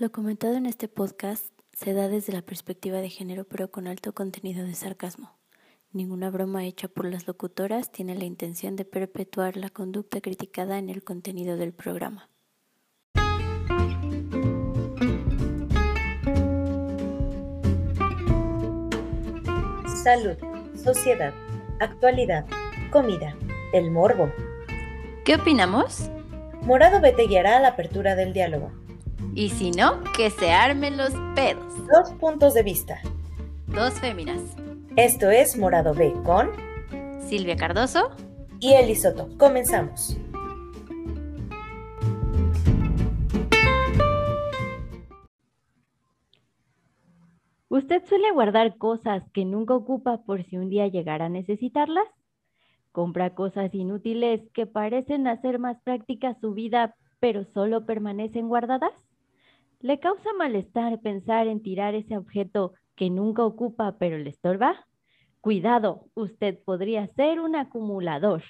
Lo comentado en este podcast se da desde la perspectiva de género pero con alto contenido de sarcasmo. Ninguna broma hecha por las locutoras tiene la intención de perpetuar la conducta criticada en el contenido del programa. Salud, sociedad, actualidad, comida, el morbo. ¿Qué opinamos? Morado B te guiará a la apertura del diálogo. Y si no, que se armen los pedos. Dos puntos de vista. Dos féminas. Esto es Morado B con Silvia Cardoso y Elisoto. Comenzamos. ¿Usted suele guardar cosas que nunca ocupa por si un día llegara a necesitarlas? ¿Compra cosas inútiles que parecen hacer más práctica su vida, pero solo permanecen guardadas? ¿Le causa malestar pensar en tirar ese objeto que nunca ocupa pero le estorba? Cuidado, usted podría ser un acumulador.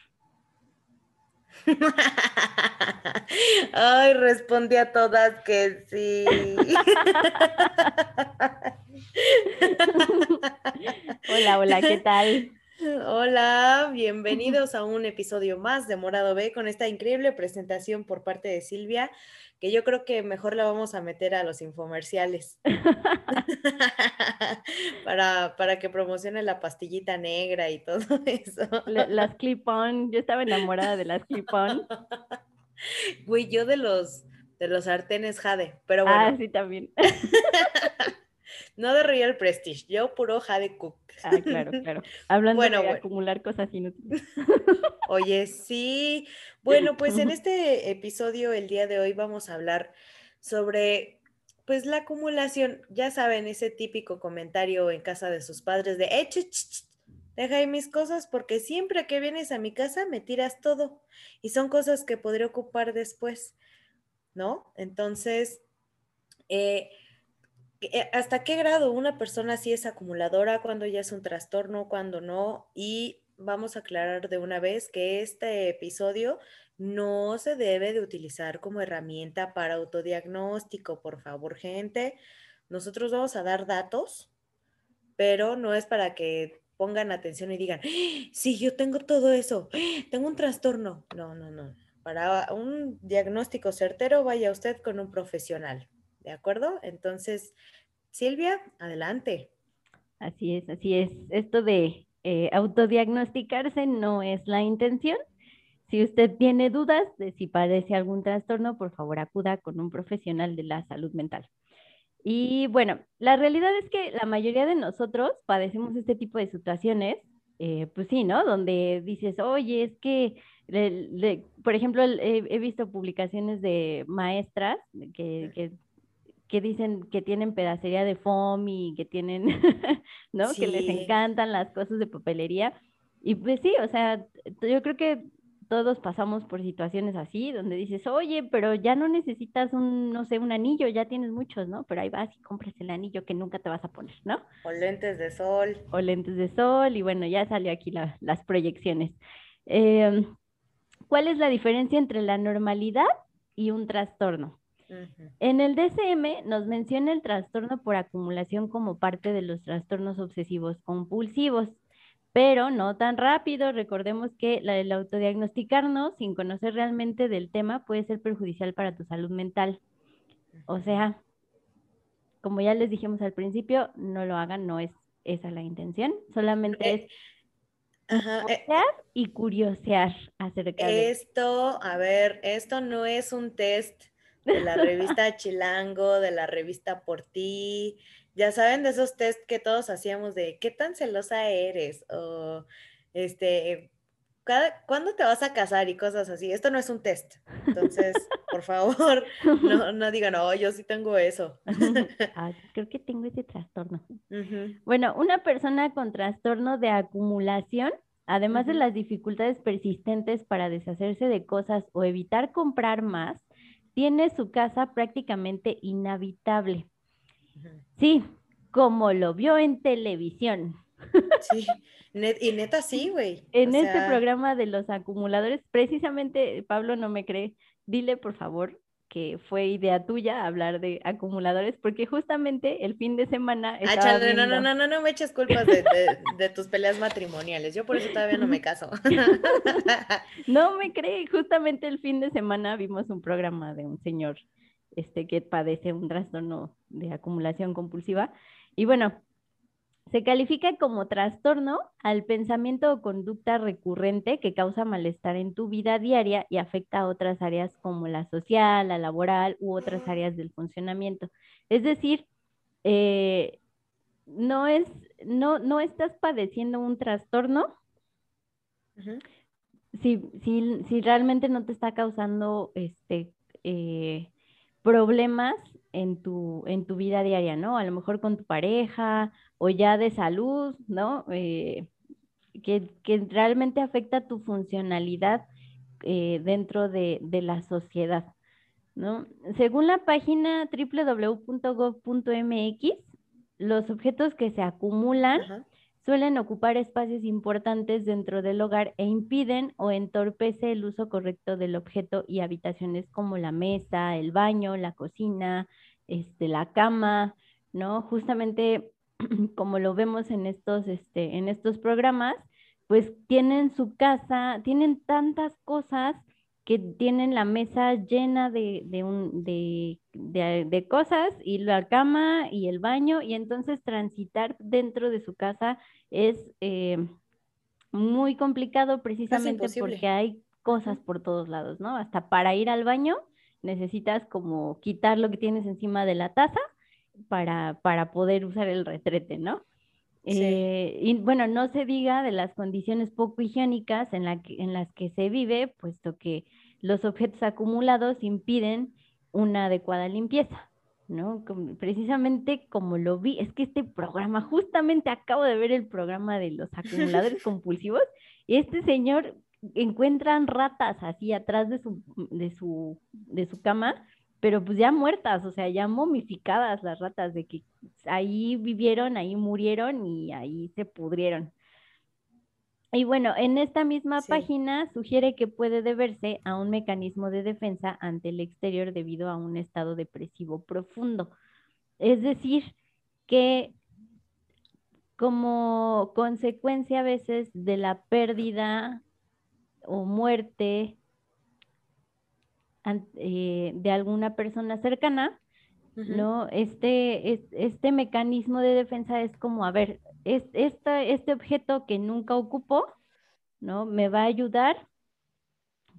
Ay, respondí a todas que sí. hola, hola, ¿qué tal? Hola, bienvenidos a un episodio más de Morado B con esta increíble presentación por parte de Silvia, que yo creo que mejor la vamos a meter a los infomerciales para, para que promocione la pastillita negra y todo eso. las clip-on, yo estaba enamorada de las clip-on. Güey, yo de los, de los sartenes Jade, pero bueno. Ah, sí, también. No de Royal Prestige, yo puro Jade Cook. Ah, claro, claro. Hablando de acumular cosas inútiles. Oye, sí. Bueno, pues en este episodio, el día de hoy, vamos a hablar sobre, pues, la acumulación. Ya saben, ese típico comentario en casa de sus padres de, eh, deja ahí mis cosas porque siempre que vienes a mi casa me tiras todo. Y son cosas que podré ocupar después, ¿no? Entonces, eh, ¿hasta qué grado una persona sí es acumuladora, cuando ya es un trastorno, cuando no? Y vamos a aclarar de una vez que este episodio no se debe de utilizar como herramienta para autodiagnóstico, por favor, gente. Nosotros vamos a dar datos, pero no es para que pongan atención y digan, sí, yo tengo todo eso, tengo un trastorno. No, no, no. Para un diagnóstico certero, vaya usted con un profesional. ¿De acuerdo? Entonces, Silvia, adelante. Así es, así es. Esto de eh, autodiagnosticarse no es la intención. Si usted tiene dudas de si padece algún trastorno, por favor acuda con un profesional de la salud mental. Y bueno, la realidad es que la mayoría de nosotros padecemos este tipo de situaciones, eh, pues sí, ¿no? Donde dices, oye, es que, por ejemplo, he, visto publicaciones de maestras que que dicen que tienen pedacería de foam y que tienen, ¿no? Que les encantan las cosas de papelería. Y pues sí, o sea, yo creo que todos pasamos por situaciones así, donde dices, oye, pero ya no necesitas un, no sé, un anillo, ya tienes muchos, ¿no? Pero ahí vas y compras el anillo que nunca te vas a poner, ¿no? O lentes de sol. O lentes de sol, y bueno, ya salió aquí las proyecciones. Em, ¿Cuál es la diferencia entre la normalidad y un trastorno? En el DSM nos menciona el trastorno por acumulación como parte de los trastornos obsesivos compulsivos, pero no tan rápido. Recordemos que el autodiagnosticarnos sin conocer realmente del tema puede ser perjudicial para tu salud mental. O sea, como ya les dijimos al principio, no lo hagan, no es esa la intención, solamente es Ajá, eh, y curiosear acerca de esto. A ver, esto no es un test de la revista Chilango, de la revista Por Ti. Ya saben de esos test que todos hacíamos de qué tan celosa eres o este, ¿cuándo te vas a casar y cosas así? Esto no es un test. Entonces, por favor, no, no digan, oh, yo sí tengo eso. Ah, creo que tengo ese trastorno. Bueno, una persona con trastorno de acumulación, además de las dificultades persistentes para deshacerse de cosas o evitar comprar más, tiene su casa prácticamente inhabitable. Sí, como lo vio en televisión. Sí, y neta sí, güey. En este programa de los acumuladores, precisamente Pablo no me cree. Dile, por favor, que fue idea tuya hablar de acumuladores, porque justamente el fin de semana... Ah, chale, no, no, no, no, no me eches culpas de, de, tus peleas matrimoniales, yo por eso todavía no me caso. no me cree, justamente el fin de semana vimos un programa de un señor este, que padece un trastorno de acumulación compulsiva, y bueno, se califica como trastorno al pensamiento o conducta recurrente que causa malestar en tu vida diaria y afecta a otras áreas como la social, la laboral u otras áreas del funcionamiento. Es decir, eh, no, es, no, no estás padeciendo un trastorno si, si, si, realmente no te está causando este, eh, problemas en tu, en tu vida diaria, ¿no? A lo mejor con tu pareja o ya de salud, ¿no? Eh, que, realmente afecta tu funcionalidad eh, dentro de, la sociedad, ¿no? Según la página www.gov.mx, los objetos que se acumulan suelen ocupar espacios importantes dentro del hogar e impiden o entorpece el uso correcto del objeto y habitaciones como la mesa, el baño, la cocina, este, la cama, ¿no? Justamente como lo vemos en estos, este, en estos programas, pues tienen su casa, tienen tantas cosas que tienen la mesa llena de, de, cosas y la cama y el baño y entonces transitar dentro de su casa es eh, muy complicado precisamente porque hay cosas por todos lados, ¿no? Hasta para ir al baño necesitas como quitar lo que tienes encima de la taza para, para poder usar el retrete, ¿no? Eh, y bueno, no se diga de las condiciones poco higiénicas en, la en las que se vive, puesto que los objetos acumulados impiden una adecuada limpieza, ¿no? precisamente como lo vi, es que este programa, justamente acabo de ver el programa de los acumuladores compulsivos, y este señor encuentran ratas así atrás de su, de su, de su cama pero pues ya muertas, o sea, ya momificadas las ratas, de que ahí vivieron, ahí murieron y ahí se pudrieron. Y bueno, en esta misma página sugiere que puede deberse a un mecanismo de defensa ante el exterior debido a un estado depresivo profundo. Es decir, que como consecuencia a veces de la pérdida o muerte eh, de alguna persona cercana, ¿no? Este, este mecanismo de defensa es como, a ver, es, este objeto que nunca ocupó, ¿no? Me va a ayudar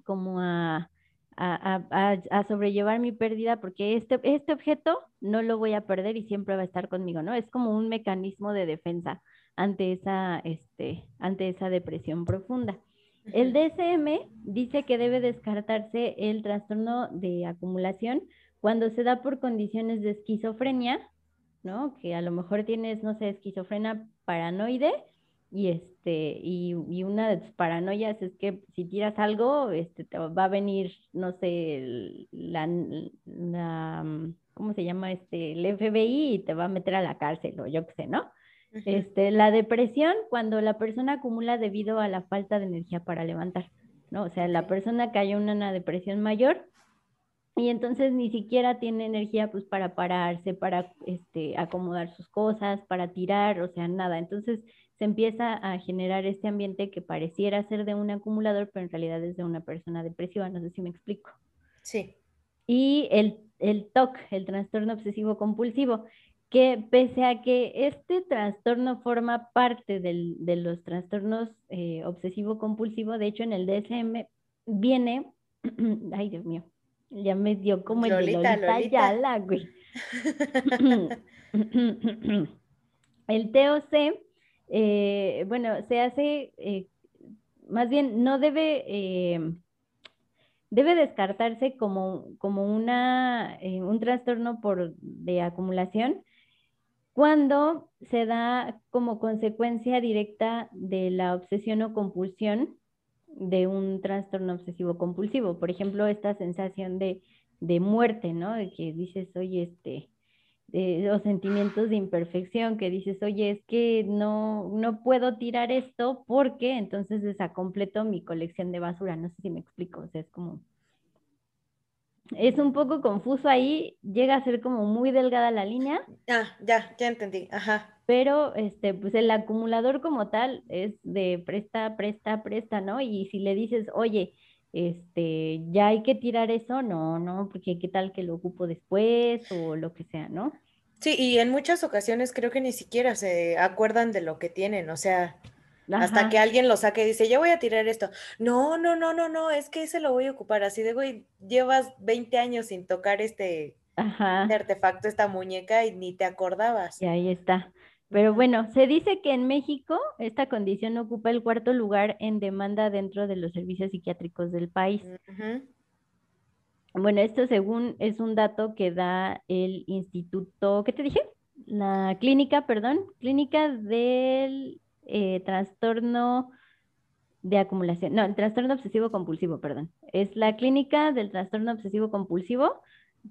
como a, a, sobrellevar mi pérdida porque este, este objeto no lo voy a perder y siempre va a estar conmigo, ¿no? Es como un mecanismo de defensa ante esa, este, ante esa depresión profunda. El DSM dice que debe descartarse el trastorno de acumulación cuando se da por condiciones de esquizofrenia, ¿no? Que a lo mejor tienes, no sé, esquizofrenia paranoide y este y, una de tus paranoias es que si tiras algo, este te va a venir, no sé, la, ¿cómo se llama? Este, el FBI y te va a meter a la cárcel o yo qué sé, ¿no? Este, la depresión cuando la persona acumula debido a la falta de energía para levantar, ¿no? O sea, la persona cae en una depresión mayor y entonces ni siquiera tiene energía pues para pararse, para este, acomodar sus cosas, para tirar, o sea, nada. Entonces se empieza a generar este ambiente que pareciera ser de un acumulador, pero en realidad es de una persona depresiva, no sé si me explico. Sí. Y el, el TOC, el trastorno obsesivo compulsivo, que pese a que este trastorno forma parte de los trastornos eh, obsesivo-compulsivo, de hecho en el DSM viene, ay Dios mío, ya me dio como el de Lolita, Yala, güey. el TOC, eh, bueno, se hace, eh, más bien no debe, debe descartarse como, como una, un trastorno por, de acumulación, cuando se da como consecuencia directa de la obsesión o compulsión de un trastorno obsesivo compulsivo. Por ejemplo, esta sensación de, muerte, ¿no? De que dices, oye, este, los sentimientos de imperfección, que dices, oye, es que no, no puedo tirar esto porque entonces desacompleto mi colección de basura. No sé si me explico, o sea, es como es un poco confuso ahí, llega a ser como muy delgada la línea. Ah, ya, ya entendí, ajá. Pero este, pues el acumulador como tal es de presta, presta, presta, ¿no? Y si le dices, oye, este, ya hay que tirar eso, no, no, porque qué tal que lo ocupo después o lo que sea, ¿no? Sí, y en muchas ocasiones creo que ni siquiera se acuerdan de lo que tienen, o sea, hasta que alguien lo saque y dice, yo voy a tirar esto. No, no, no, no, no, es que ese lo voy a ocupar así de, güey, llevas 20 años sin tocar este, artefacto, esta muñeca y ni te acordabas. Y ahí está. Pero bueno, se dice que en México esta condición ocupa el cuarto lugar en demanda dentro de los servicios psiquiátricos del país. Bueno, esto según es un dato que da el instituto, ¿qué te dije? La clínica, perdón, clínica del eh, trastorno de acumulación, no, el trastorno obsesivo compulsivo, perdón. Es la clínica del trastorno obsesivo compulsivo,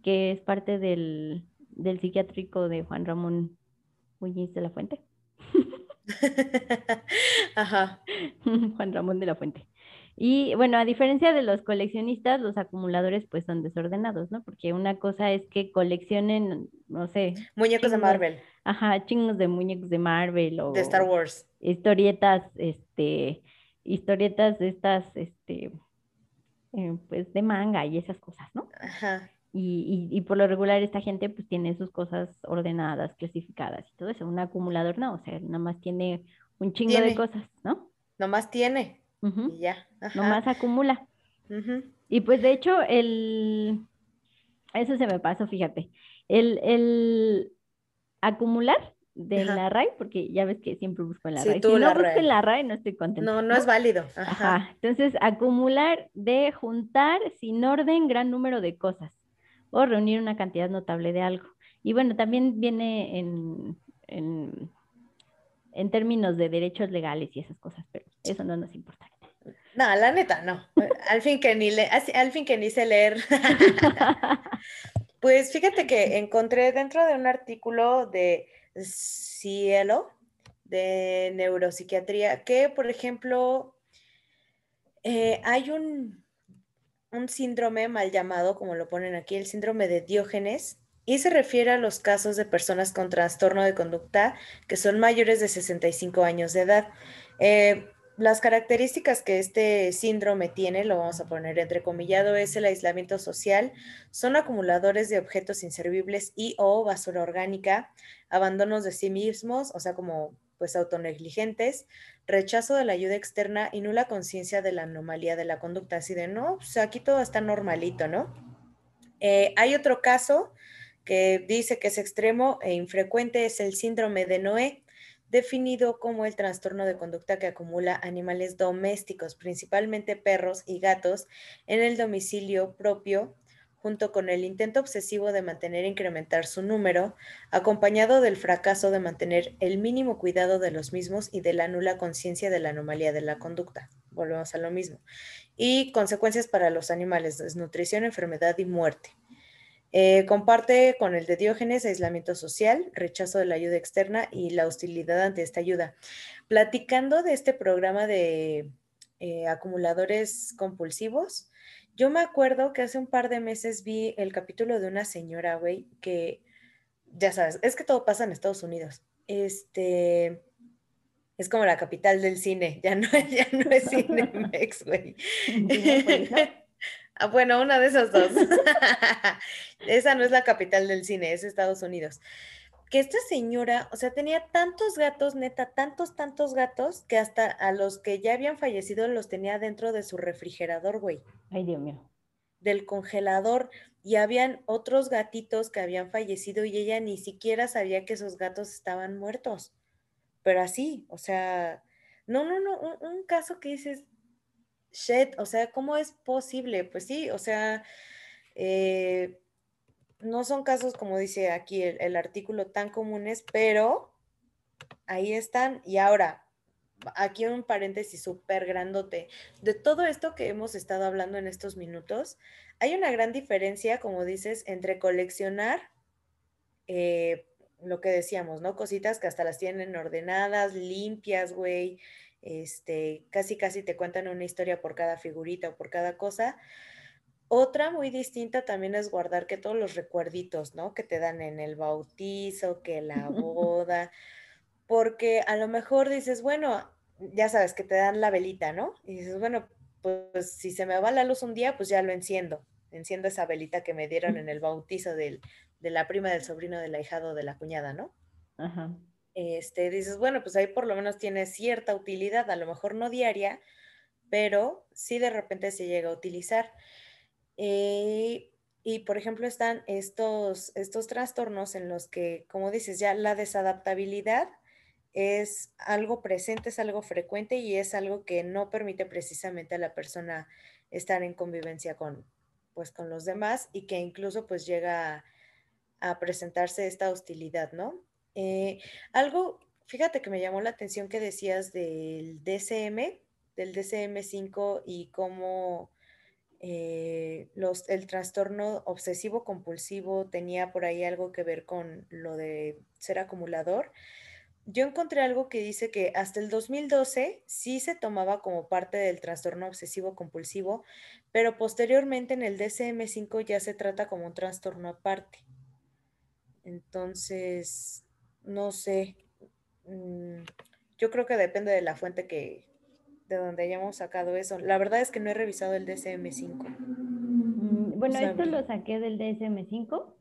que es parte del, del psiquiátrico de Juan Ramón Muñiz de la Fuente. Ajá. Juan Ramón de la Fuente. Y bueno, a diferencia de los coleccionistas, los acumuladores pues son desordenados, ¿no? Porque una cosa es que coleccionen, no sé. Muñecos de Marvel. Ajá, chingos de muñecos de Marvel o. De Star Wars. Historietas, este, historietas de estas, este, eh, pues de manga y esas cosas, ¿no? Ajá. Y, y, y, por lo regular esta gente pues tiene sus cosas ordenadas, clasificadas y todo eso. Un acumulador no, o sea, nada más tiene un chingo de cosas, ¿no? Nomás tiene y ya. Nomás acumula. Y pues de hecho, el... Eso se me pasó, fíjate. El, el acumular de la RAI, porque ya ves que siempre busco en la RAI. Si no busco en la RAI, no estoy contenta. No, no, es válido. Ajá. Entonces, acumular de juntar sin orden gran número de cosas o reunir una cantidad notable de algo. Y bueno, también viene en, en, en términos de derechos legales y esas cosas, pero eso no nos importa. No, la neta, no. Al fin que ni, le, al fin que ni sé leer. pues fíjate que encontré dentro de un artículo de Cielo, de neuropsiquiatría, que, por ejemplo, eh, hay un, un síndrome mal llamado, como lo ponen aquí, el síndrome de Diógenes, y se refiere a los casos de personas con trastorno de conducta que son mayores de 65 años de edad. Eh, las características que este síndrome tiene, lo vamos a poner entrecomillado, es el aislamiento social, son acumuladores de objetos inservibles y o basura orgánica, abandonos de sí mismos, o sea, como pues autonegligentes, rechazo de la ayuda externa y nula conciencia de la anomalía de la conducta, así de, no, pues aquí todo está normalito, ¿no? Eh, hay otro caso que dice que es extremo e infrecuente, es el síndrome de Noé, definido como el trastorno de conducta que acumula animales domésticos, principalmente perros y gatos, en el domicilio propio, junto con el intento obsesivo de mantener e incrementar su número, acompañado del fracaso de mantener el mínimo cuidado de los mismos y de la nula conciencia de la anomalía de la conducta. Volvemos a lo mismo. Y consecuencias para los animales, desnutrición, enfermedad y muerte. Eh, comparte con el de Diógenes aislamiento social, rechazo de la ayuda externa y la hostilidad ante esta ayuda. Platicando de este programa de eh, acumuladores compulsivos, yo me acuerdo que hace un par de meses vi el capítulo de una señora, güey, que, ya sabes, es que todo pasa en Estados Unidos. Este, es como la capital del cine, ya no, ya no es Cinemex, güey. Ah, bueno, una de esas dos. Esa no es la capital del cine, es Estados Unidos. Que esta señora, o sea, tenía tantos gatos, neta, tantos, tantos gatos, que hasta a los que ya habían fallecido los tenía dentro de su refrigerador, güey. Ay, Dios mío. Del congelador. Y habían otros gatitos que habían fallecido y ella ni siquiera sabía que esos gatos estaban muertos. Pero así, o sea, no, no, no, un caso que dices, o sea, ¿cómo es posible? Pues sí, o sea, eh, no son casos como dice aquí el, artículo tan comunes, pero ahí están. Y ahora, aquí un paréntesis súper grandote. De todo esto que hemos estado hablando en estos minutos, hay una gran diferencia, como dices, entre coleccionar eh, lo que decíamos, ¿no? Cositas que hasta las tienen ordenadas, limpias, güey, este, casi casi te cuentan una historia por cada figurita o por cada cosa, Otra muy distinta también es guardar que todos los recuerditos, ¿no? Que te dan en el bautizo, que la boda, porque a lo mejor dices, bueno, ya sabes que te dan la velita, ¿no? Y dices, bueno, pues si se me va la luz un día, pues ya lo enciendo. Enciendo esa velita que me dieron en el bautizo de la prima, del sobrino, del ahijado, de la cuñada, ¿no? Ajá. Este, dices, bueno, pues ahí por lo menos tiene cierta utilidad, a lo mejor no diaria, pero sí de repente se llega a utilizar. Eh, y por ejemplo están estos, estos trastornos en los que, como dices, ya la desadaptabilidad es algo presente, es algo frecuente y es algo que no permite precisamente a la persona estar en convivencia con, pues, con los demás y que incluso pues llega a, presentarse esta hostilidad, ¿no? Eh, algo, fíjate que me llamó la atención que decías del DCM, del DCM5 y cómo eh, los, el trastorno obsesivo compulsivo tenía por ahí algo que ver con lo de ser acumulador yo encontré algo que dice que hasta el 2012 sí se tomaba como parte del trastorno obsesivo compulsivo, pero posteriormente en el DCM5 ya se trata como un trastorno aparte. Entonces, no sé, mm, yo creo que depende de la fuente que, de donde hayamos sacado eso. La verdad es que no he revisado el DCM5. Mm, bueno, esto lo saqué del DSM5.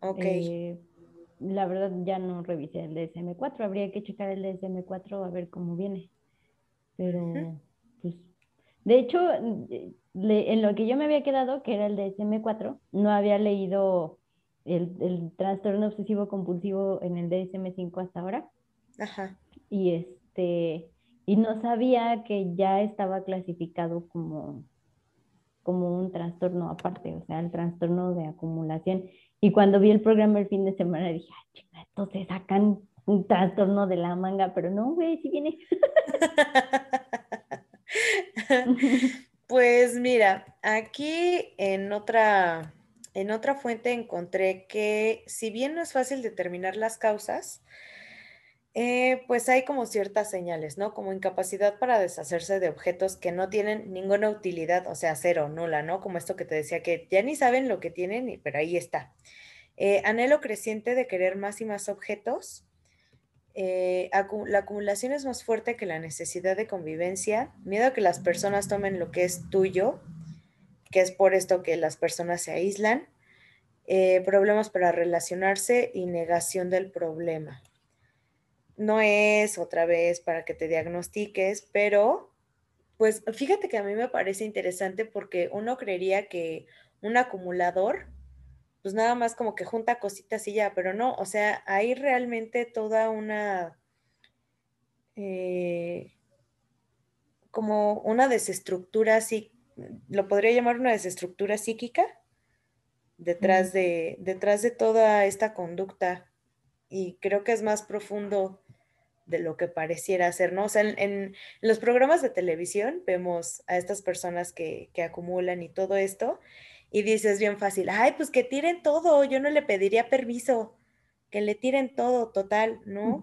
Ok. Eh, la verdad ya no revisé el DSM4, habría que checar el DSM4 a ver cómo viene. Pero, pues, de hecho, en lo que yo me había quedado, que era el DSM4, no había leído el, el trastorno obsesivo compulsivo en el DSM5 hasta ahora. Ajá. Y este, y no sabía que ya estaba clasificado como, como un trastorno aparte, o sea, el trastorno de acumulación. Y cuando vi el programa el fin de semana dije, ay, chinga, entonces sacan un trastorno de la manga, pero no, güey, si viene. pues mira, aquí en otra, en otra fuente encontré que si bien no es fácil determinar las causas, eh, pues hay como ciertas señales, ¿no? Como incapacidad para deshacerse de objetos que no tienen ninguna utilidad, o sea, cero, nula, ¿no? Como esto que te decía, que ya ni saben lo que tienen, pero ahí está. Eh, anhelo creciente de querer más y más objetos. Eh, la acumulación es más fuerte que la necesidad de convivencia. Miedo a que las personas tomen lo que es tuyo, que es por esto que las personas se aíslan. problemas para relacionarse y negación del problema no es otra vez para que te diagnostiques, pero pues fíjate que a mí me parece interesante porque uno creería que un acumulador, pues nada más como que junta cositas y ya, pero no, o sea, hay realmente toda una, eh, como una desestructura, así, lo podría llamar una desestructura psíquica detrás, de, detrás de toda esta conducta y creo que es más profundo de lo que pareciera ser, ¿no? O sea, en, los programas de televisión vemos a estas personas que, acumulan y todo esto, y dices bien fácil, ay, pues que tiren todo, yo no le pediría permiso, que le tiren todo, total, ¿no?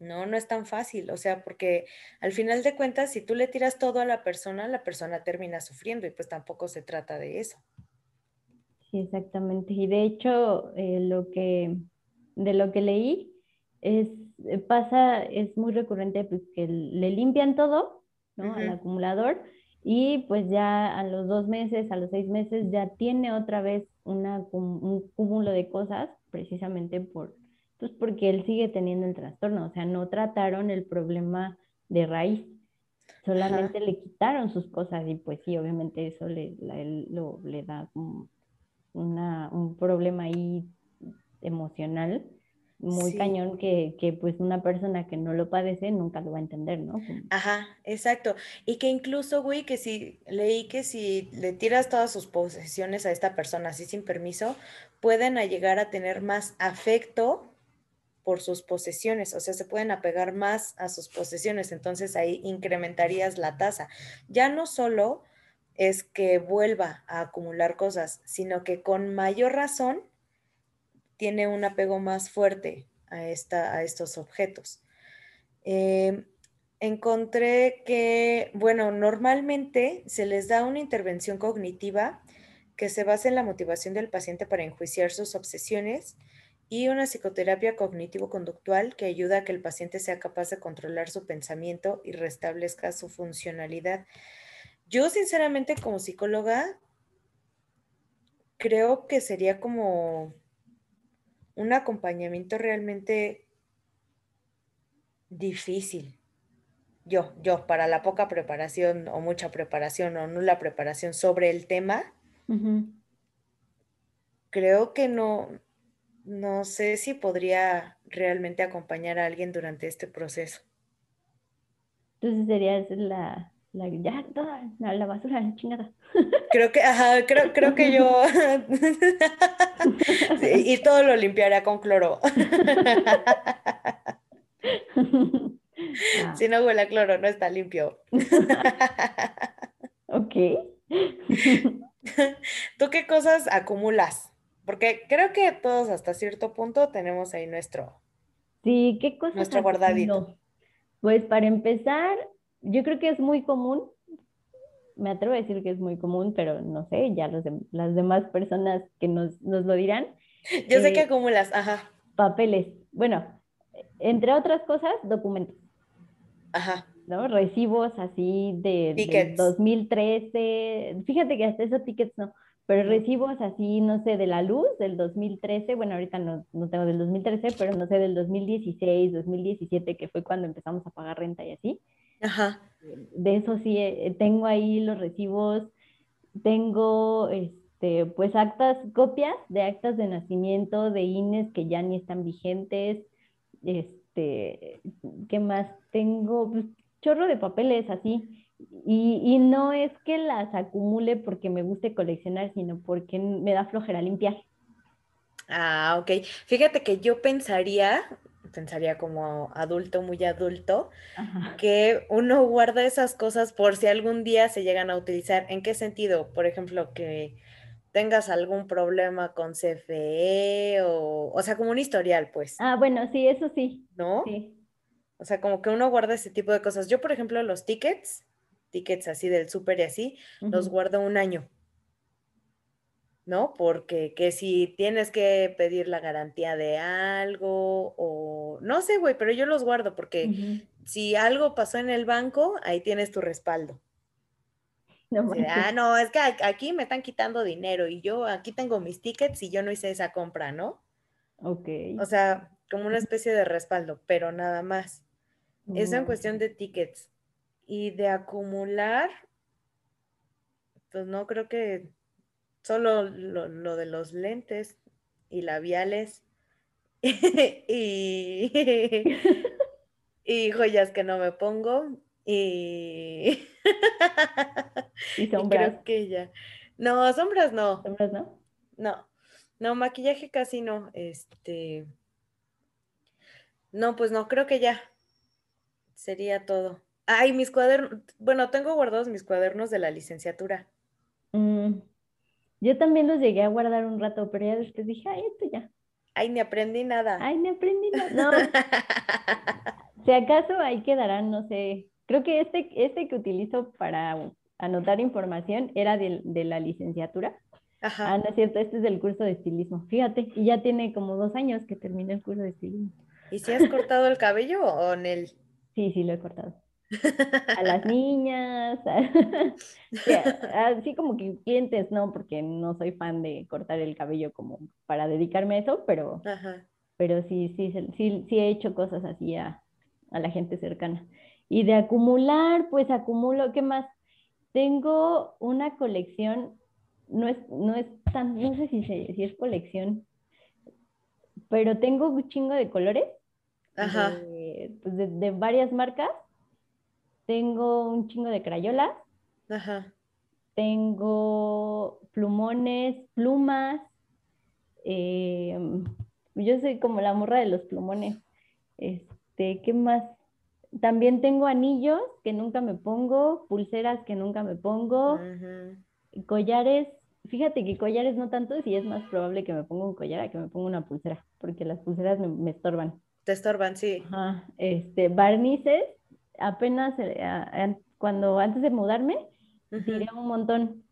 No, no es tan fácil, o sea, porque al final de cuentas, si tú le tiras todo a la persona, la persona termina sufriendo y pues tampoco se trata de eso. Sí, exactamente. Y de hecho, eh, lo que, de lo que leí, es, eh, pasa, es muy recurrente pues, que le limpian todo, ¿no? Al acumulador y pues ya a los dos meses, a los seis meses ya tiene otra vez una, un cúmulo de cosas precisamente por, pues porque él sigue teniendo el trastorno, o sea, no trataron el problema de raíz, solamente le quitaron sus cosas y pues sí, obviamente eso le, lo, le da una, un problema ahí emocional muy cañón que, que, pues una persona que no lo padece nunca lo va a entender, ¿no? Ajá, exacto. Y que incluso, güey, que si leí que si le tiras todas sus posesiones a esta persona así sin permiso, pueden llegar a tener más afecto por sus posesiones, o sea, se pueden apegar más a sus posesiones, entonces ahí incrementarías la tasa. Ya no solo es que vuelva a acumular cosas, sino que con mayor razón tiene un apego más fuerte a, esta, a estos objetos. Em, encontré que, bueno, normalmente se les da una intervención cognitiva que se basa en la motivación del paciente para enjuiciar sus obsesiones y una psicoterapia cognitivo-conductual que ayuda a que el paciente sea capaz de controlar su pensamiento y restablezca su funcionalidad. Yo sinceramente como psicóloga creo que sería como un acompañamiento realmente difícil. Yo, yo, para la poca preparación o mucha preparación o nula preparación sobre el tema, creo que no, no sé si podría realmente acompañar a alguien durante este proceso. Entonces sería la, la ya toda la, basura, la chingada. Creo que, ajá, creo, creo que yo y todo lo limpiaría con cloro. Ah. Si no huele a cloro, no está limpio. ok. ¿Tú qué cosas acumulas? Porque creo que todos hasta cierto punto tenemos ahí nuestro. Sí, ¿qué cosas? Nuestro guardadito. Pues para empezar, yo creo que es muy común, me atrevo a decir que es muy común, pero no sé, ya los las demás personas que nos, lo dirán. Yo sé que eh, acumulas, ajá. Papeles. Bueno, entre otras cosas, documentos. Ajá. ¿no? Recibos así de, 2013. Fíjate que hasta esos tickets no, pero recibos así, no sé, de la luz del 2013, bueno, ahorita no, no, tengo del 2013, pero no sé, del 2016, 2017, que fue cuando empezamos a pagar renta y así. Ajá. De eso sí, eh, tengo ahí los recibos, tengo, este, pues actas, copias de actas de nacimiento, de INES que ya ni están vigentes, este, ¿qué más? Tengo, pues, chorro de papeles así y, no es que las acumule porque me guste coleccionar, sino porque me da flojera limpiar. Ah, ok. Fíjate que yo pensaría, pensaría como adulto, muy adulto, que uno guarda esas cosas por si algún día se llegan a utilizar. ¿En qué sentido? Por ejemplo, que tengas algún problema con CFE o, o sea, como un historial, pues. Ah, bueno, sí, eso sí. ¿No? Sí. O sea, como que uno guarda ese tipo de cosas. Yo, por ejemplo, los tickets, tickets así del súper y así, los guardo un año. ¿No? Porque que si tienes que pedir la garantía de algo o no sé, güey, pero yo los guardo porque si algo pasó en el banco, ahí tienes tu respaldo. No, ah, no, es que aquí me están quitando dinero y yo aquí tengo mis tickets y yo no hice esa compra, ¿no? Ok. O sea, como una especie de respaldo, pero nada más. Eso en cuestión de tickets. Y de acumular, pues no creo que solo lo, de los lentes y labiales y, y joyas que no me pongo y, y sombras. creo que ya. No, sombras no. ¿Sombras no? No. No, maquillaje casi no. Este. No, pues no, creo que ya. Sería todo. Ay, mis cuadernos, bueno, tengo guardados mis cuadernos de la licenciatura. Mm, yo también los llegué a guardar un rato, pero ya después dije, ay, esto ya. Ay, ni aprendí nada. Ay, ni aprendí nada. No. si acaso ahí quedarán, no sé. Creo que este, este que utilizo para anotar información era de, de la licenciatura. Ajá. Ah, no es cierto, este es del curso de estilismo. Fíjate, y ya tiene como dos años que terminé el curso de estilismo. ¿Y si has cortado el cabello o en el...? Sí, sí, lo he cortado a las niñas, así como que clientes, no, porque no soy fan de cortar el cabello como para dedicarme a eso, pero, pero sí, sí, sí, sí he hecho cosas así a, la gente cercana. Y de acumular, pues acumulo, ¿qué más? Tengo una colección, no es, no es tan, no sé si, si es colección, pero tengo un chingo de colores, Ajá. pues de varias marcas tengo un chingo de crayolas. Ajá. Tengo plumones, plumas. Em, yo soy como la morra de los plumones. Este, ¿qué más? También tengo anillos que nunca me pongo, pulseras que nunca me pongo, collares. Fíjate que collares no tanto, si es más probable que me ponga un collar a que me ponga una pulsera, porque las pulseras me, me estorban. Te estorban, sí. Ajá. Este, barnices, apenas eh, cuando antes de mudarme, tiré un montón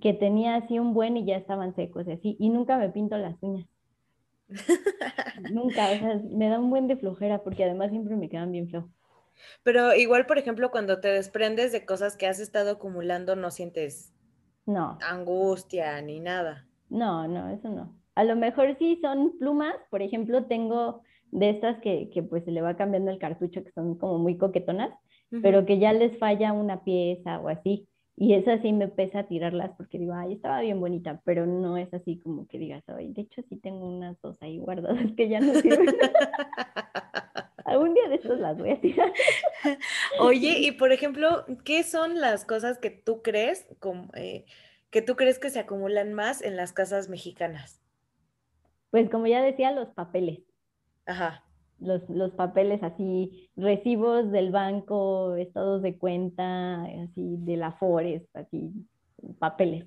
que tenía así un buen y ya estaban secos y así, y nunca me pinto las uñas. nunca, o sea, me da un buen de flojera porque además siempre me quedan bien feos. Pero igual, por ejemplo, cuando te desprendes de cosas que has estado acumulando, no sientes no. angustia ni nada. No, no, eso no. A lo mejor sí son plumas, por ejemplo, tengo de estas que, que pues se le va cambiando el cartucho, que son como muy coquetonas, pero que ya les falla una pieza o así. Y es así me pesa tirarlas porque digo, ay, estaba bien bonita, pero no es así como que digas, ay, de hecho sí tengo unas dos ahí guardadas que ya no sirven. Algún día de estos las voy a tirar. Oye, y por ejemplo, ¿qué son las cosas que tú crees, como, eh, que tú crees que se acumulan más en las casas mexicanas? Pues como ya decía, los papeles. Ajá. Los, los papeles así, recibos del banco, estados de cuenta, así de la Fores, así, papeles.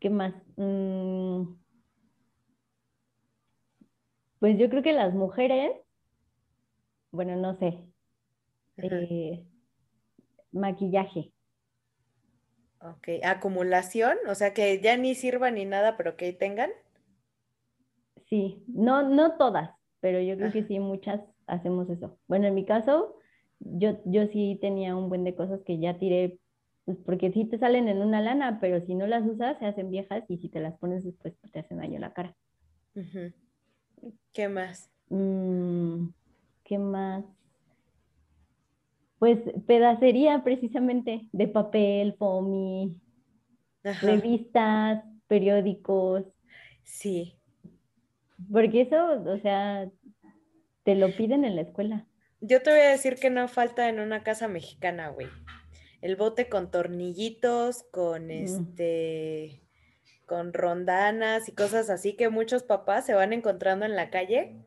¿Qué más? Mm, pues yo creo que las mujeres bueno, no sé, eh, maquillaje. Ok, acumulación, o sea que ya ni sirva ni nada, pero que tengan. Sí, no, no todas, pero yo creo que sí, muchas hacemos eso. Bueno, en mi caso, yo, yo sí tenía un buen de cosas que ya tiré, pues porque sí te salen en una lana, pero si no las usas, se hacen viejas y si te las pones después, pues te hacen daño la cara. ¿Qué más? Mm, ¿Qué más? Pues pedacería precisamente de papel, foamy, revistas, periódicos. Sí. Porque eso, o sea, te lo piden en la escuela. Yo te voy a decir que no falta en una casa mexicana, güey. El bote con tornillitos, con este, con rondanas y cosas así que muchos papás se van encontrando en la calle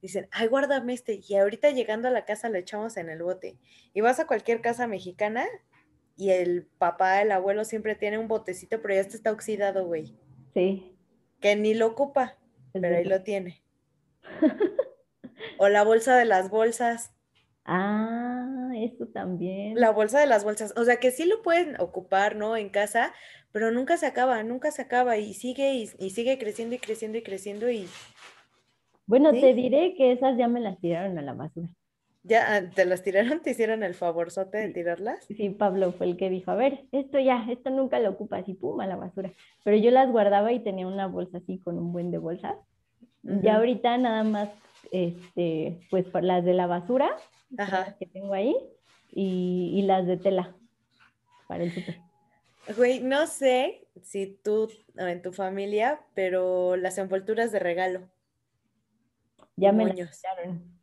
dicen, ay, guárdame este, y ahorita llegando a la casa lo echamos en el bote. Y vas a cualquier casa mexicana y el papá, el abuelo siempre tiene un botecito, pero ya este está oxidado, güey. Sí. Que ni lo ocupa, pero ahí lo tiene. o la bolsa de las bolsas. Ah, eso también. La bolsa de las bolsas. O sea que sí lo pueden ocupar, ¿no? En casa, pero nunca se acaba, nunca se acaba y sigue y, y sigue creciendo y creciendo y creciendo y bueno, te diré que esas ya me las tiraron a la basura. ¿Ya ah, te las tiraron? ¿Te hicieron el favorzote de tirarlas? Sí, Pablo fue el que dijo, a ver, esto ya, esto nunca lo ocupas y pum, a la basura. Pero yo las guardaba y tenía una bolsa así con un buen de bolsas. Ya ahorita nada más, este, pues las de la basura, que tengo ahí, y, las de tela para el súper. Güey, no sé si tú en tu familia, pero las envolturas de regalo. Ya me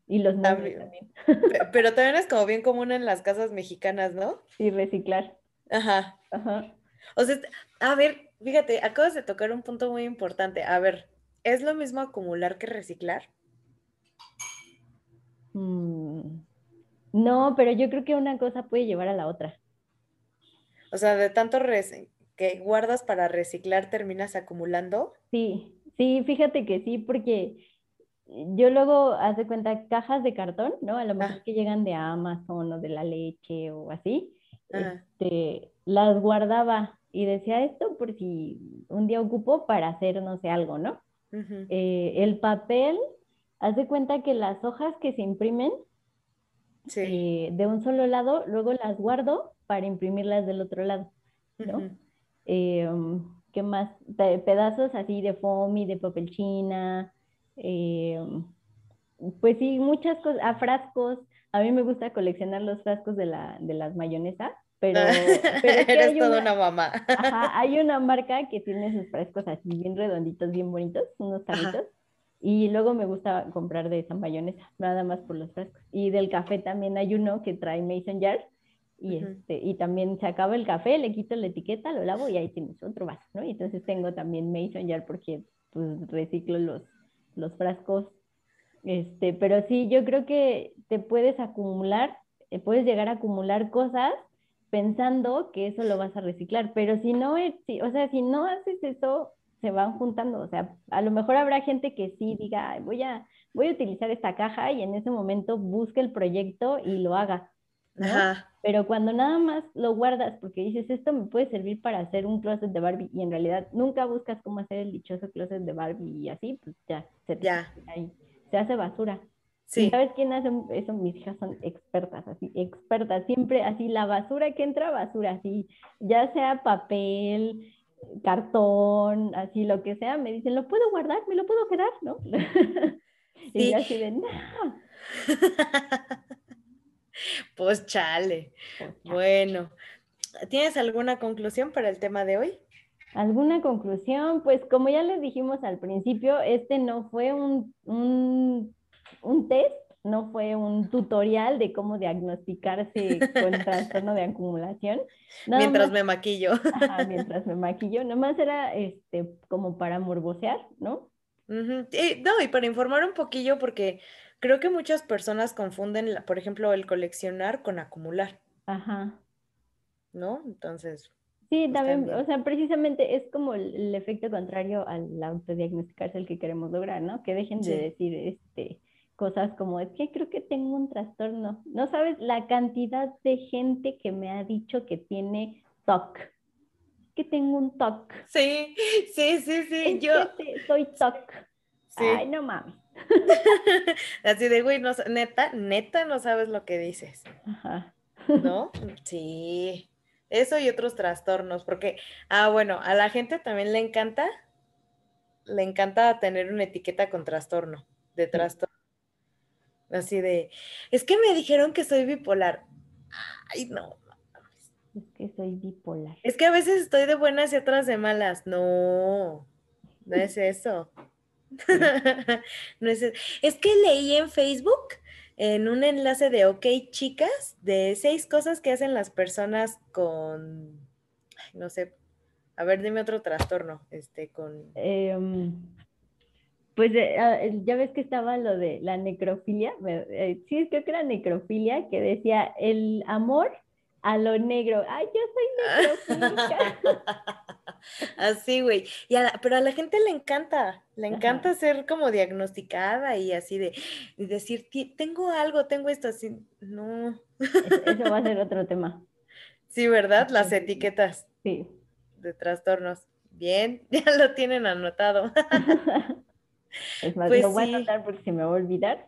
Y los también. también. Pero también es como bien común en las casas mexicanas, ¿no? Sí, reciclar. Ajá. Ajá. O sea, a ver, fíjate, acabas de tocar un punto muy importante. A ver, ¿es lo mismo acumular que reciclar? Mm, no, pero yo creo que una cosa puede llevar a la otra. O sea, de tanto que guardas para reciclar, terminas acumulando. Sí, sí, fíjate que sí, porque yo luego, hace cuenta, cajas de cartón, ¿no? A lo mejor ah. que llegan de Amazon o de la leche o así, este, las guardaba y decía esto por si un día ocupo para hacer, no sé, algo, ¿no? Eh, el papel, haz de cuenta que las hojas que se imprimen eh, de un solo lado, luego las guardo para imprimirlas del otro lado, ¿no? Eh, ¿Qué más? pedazos así de foamy, de papel china, eh, pues sí, muchas cosas, a frascos. A mí me gusta coleccionar los frascos de, la, de las mayonesas, pero, pero eres toda una, mamá. Ajá, hay una marca que tiene sus frascos así bien redonditos, bien bonitos, unos tarritos. Y luego me gusta comprar de esa mayonesa, nada más por los frascos. Y del café también hay uno que trae mason jar. Y, este, y también se acaba el café, le quito la etiqueta, lo lavo y ahí tienes otro vaso, ¿no? Y entonces tengo también mason jar porque pues reciclo los, los frascos. Este, pero sí, yo creo que te puedes acumular, eh, puedes llegar a acumular cosas pensando que eso lo vas a reciclar, pero si no, o sea, si no haces eso, se van juntando, o sea, a lo mejor habrá gente que sí diga, voy a, voy a utilizar esta caja y en ese momento busque el proyecto y lo haga, Ajá. Pero cuando nada más lo guardas porque dices, esto me puede servir para hacer un closet de Barbie y en realidad nunca buscas cómo hacer el dichoso closet de Barbie y así, pues ya, se, ya. Ahí, se hace basura. Sí. ¿Sabes quién hace eso? Mis hijas son expertas, así, expertas. Siempre así, la basura que entra, basura, así, ya sea papel, cartón, así, lo que sea, me dicen, ¿lo puedo guardar? ¿Me lo puedo quedar? ¿No? y ya así de, no. Pues chale. Bueno, ¿tienes alguna conclusión para el tema de hoy? ¿Alguna conclusión? Pues como ya les dijimos al principio, este no fue un, un, un test, no fue un tutorial de cómo diagnosticarse con trastorno de acumulación. mientras me maquillo. mientras me maquillo, nomás era este, como para morbosear, ¿no? no, y para informar un poquillo, porque Creo que muchas personas confunden, por ejemplo, el coleccionar con acumular. Ajá. ¿No? Entonces. Sí, pues, también, o sea, precisamente es como el, efecto contrario al autodiagnosticarse el que queremos lograr, ¿no? Que dejen de decir este, cosas como, es que creo que tengo un trastorno. No sabes la cantidad de gente que me ha dicho que tiene TOC. Que tengo un TOC. Sí, sí, sí, sí, yo. soy TOC. Ay, no mames. Así de, güey, neta, neta no sabes lo que dices. ¿No? Sí. Eso y otros trastornos, porque, ah, bueno, a la gente también le encanta, le encanta tener una etiqueta con trastorno, de trastorno. Así de, es que me dijeron que soy bipolar. Ay, no. Es que soy bipolar. Es que a veces estoy de buenas y otras de malas. No, no es eso. no es, es que leí en Facebook en un enlace de OK Chicas de seis cosas que hacen las personas con, no sé, a ver, dime otro trastorno, este, con... Em, pues eh, ah, ya ves que estaba lo de la necrofilia, eh, sí, creo que era necrofilia, que decía el amor a lo negro. Ay, yo soy necrofílica. Así, güey. Pero a la gente le encanta, le encanta ser como diagnosticada y así de, decir, tengo algo, tengo esto, así, no. Eso va a ser otro tema. Sí, ¿verdad? Las etiquetas. Sí. De trastornos. Bien, ya lo tienen anotado. Es más, pues lo voy a anotar porque se me va a olvidar.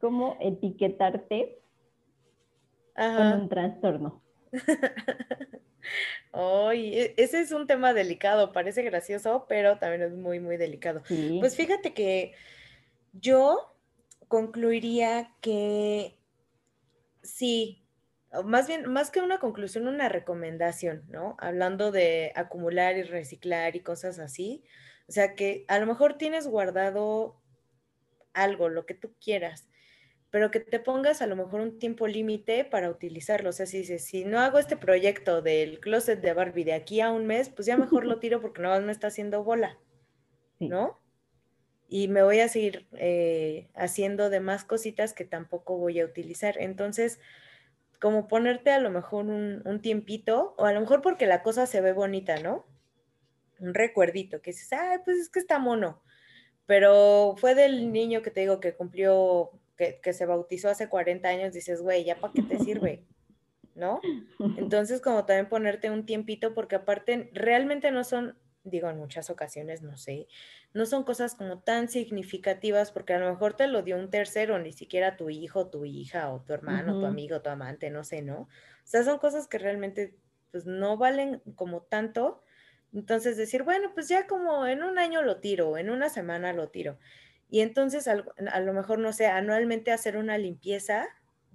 ¿Cómo etiquetarte con un trastorno? Ay, ese es un tema delicado, parece gracioso, pero también es muy, muy delicado. Pues fíjate que yo concluiría que sí, más bien, más que una conclusión, una recomendación, ¿no? Hablando de acumular y reciclar y cosas así. O sea que a lo mejor tienes guardado algo, lo que tú quieras, pero que te pongas a lo mejor un tiempo límite para utilizarlo. O sea, si dices, si no hago este proyecto del closet de Barbie de aquí a un mes, pues ya mejor lo tiro porque no me está haciendo bola, ¿no? Y me voy a seguir eh, haciendo demás cositas que tampoco voy a utilizar. Entonces, como ponerte a lo mejor un, un tiempito, o a lo mejor porque la cosa se ve bonita, ¿no? Un recuerdito, que dices, ay, pues es que está mono. Pero fue del niño que te digo que cumplió que, se bautizó hace 40 años, dices, güey, ¿ya para qué te sirve? ¿No? Entonces, como también ponerte un tiempito, porque aparte realmente no son, digo, en muchas ocasiones, no sé, no son cosas como tan significativas, porque a lo mejor te lo dio un tercero, ni siquiera tu hijo, tu hija, o tu hermano, tu amigo, tu amante, no sé, ¿no? O sea, son cosas que realmente, pues, no valen como tanto. Entonces, decir, bueno, pues ya como en un año lo tiro, en una semana lo tiro. Y entonces a, lo mejor, no sé, anualmente hacer una limpieza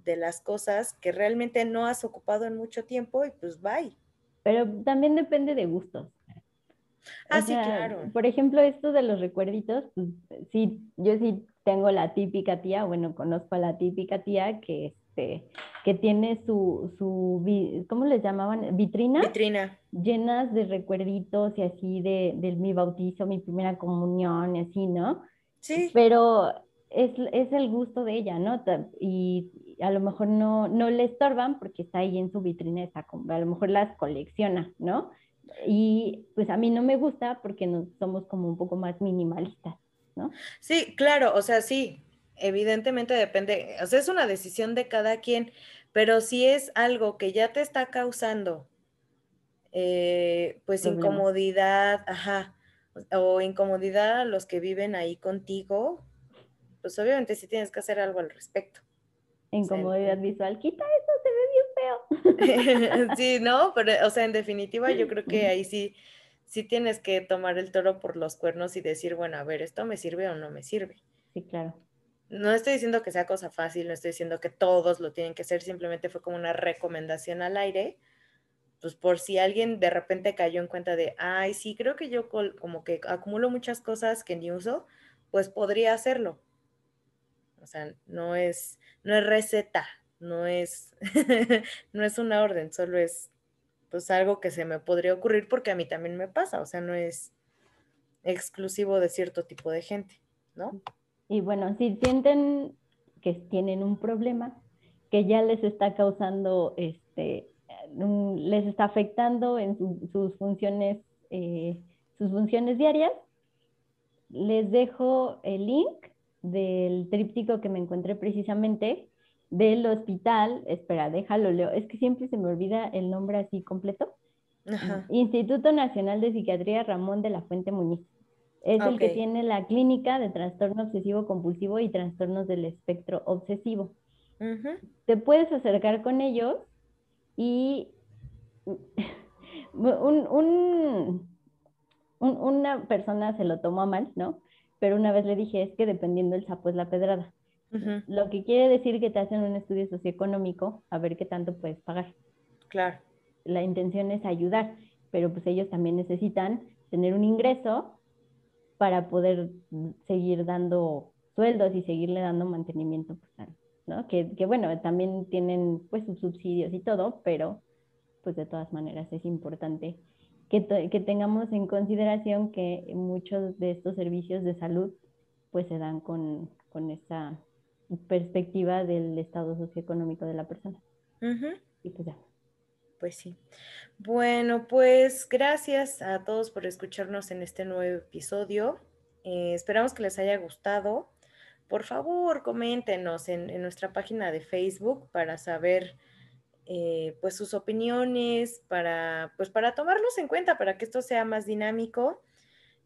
de las cosas que realmente no has ocupado en mucho tiempo y pues bye. Pero también depende de gustos. Ah, sí, claro. Por ejemplo, esto de los recuerditos, pues sí, yo sí tengo la típica tía, bueno, conozco a la típica tía que, este, que tiene su, su, ¿cómo les llamaban? Vitrina. Vitrina. Llenas de recuerditos y así de, de mi bautizo, mi primera comunión y así, ¿no? Sí. Pero es, es, el gusto de ella, ¿no? Y a lo mejor no, no le estorban porque está ahí en su vitrina, está, a lo mejor las colecciona, ¿no? Y pues a mí no me gusta porque nos somos como un poco más minimalistas, ¿no? Sí, claro, o sea, sí, evidentemente depende, o sea, es una decisión de cada quien, Pero si es algo que ya te está causando, eh, pues incomodidad, ajá, o incomodidad a los que viven ahí contigo, pues obviamente sí tienes que hacer algo al respecto. Incomodidad visual, quita eso, se ve bien feo. sí, no, pero, o sea, en definitiva, yo creo que ahí sí, sí tienes que tomar el toro por los cuernos y decir, bueno, a ver, ¿esto me sirve o no me sirve? Sí, claro. No estoy diciendo que sea cosa fácil, no estoy diciendo que todos lo tienen que hacer, simplemente fue como una recomendación al aire, pues por si alguien de repente cayó en cuenta de, ay, sí, creo que yo como que acumulo muchas cosas que ni uso, pues podría hacerlo. O sea, no es, no es receta, no es, no es una orden, solo es pues algo que se me podría ocurrir porque a mí también me pasa, o sea, no es exclusivo de cierto tipo de gente, ¿no? Y bueno, si sienten que tienen un problema que ya les está causando, este, les está afectando en sus funciones, eh, sus funciones diarias, les dejo el link del tríptico que me encontré precisamente del hospital, espera, déjalo leo, es que siempre se me olvida el nombre así completo. Instituto Nacional de Psiquiatría Ramón de la Fuente Muñiz. Es el que tiene la clínica de trastorno obsesivo compulsivo y trastornos del espectro obsesivo. Te puedes acercar con ellos y un, una persona se lo tomó mal, ¿no? Pero una vez le dije, es que dependiendo el sapo es la pedrada. Lo que quiere decir que te hacen un estudio socioeconómico a ver qué tanto puedes pagar. Claro. La intención es ayudar, pero pues ellos también necesitan tener un ingreso para poder seguir dando sueldos y seguirle dando mantenimiento, pues, ¿no? Que, que, bueno, también tienen pues sus subsidios y todo, pero pues de todas maneras es importante que, que tengamos en consideración que muchos de estos servicios de salud pues se dan con, con esa perspectiva del estado socioeconómico de la persona. Y pues ya. Pues sí. Bueno, pues gracias a todos por escucharnos en este nuevo episodio. Eh, esperamos que les haya gustado. Por favor, coméntenos en, nuestra página de Facebook para saber eh, pues sus opiniones, para, pues para tomarlos en cuenta, para que esto sea más dinámico.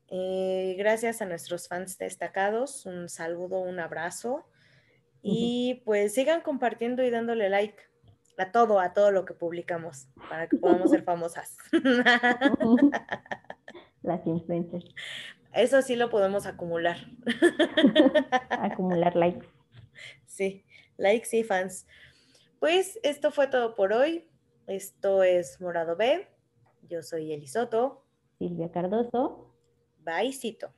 Eh, gracias a nuestros fans destacados. Un saludo, un abrazo. Y pues sigan compartiendo y dándole like a todo, a todo lo que publicamos para que podamos ser famosas. Las influencers. Eso sí lo podemos acumular. acumular likes. Sí, likes y fans. Pues esto fue todo por hoy. Esto es Morado B. Yo soy Elisoto. Silvia Cardoso. Bye, Cito.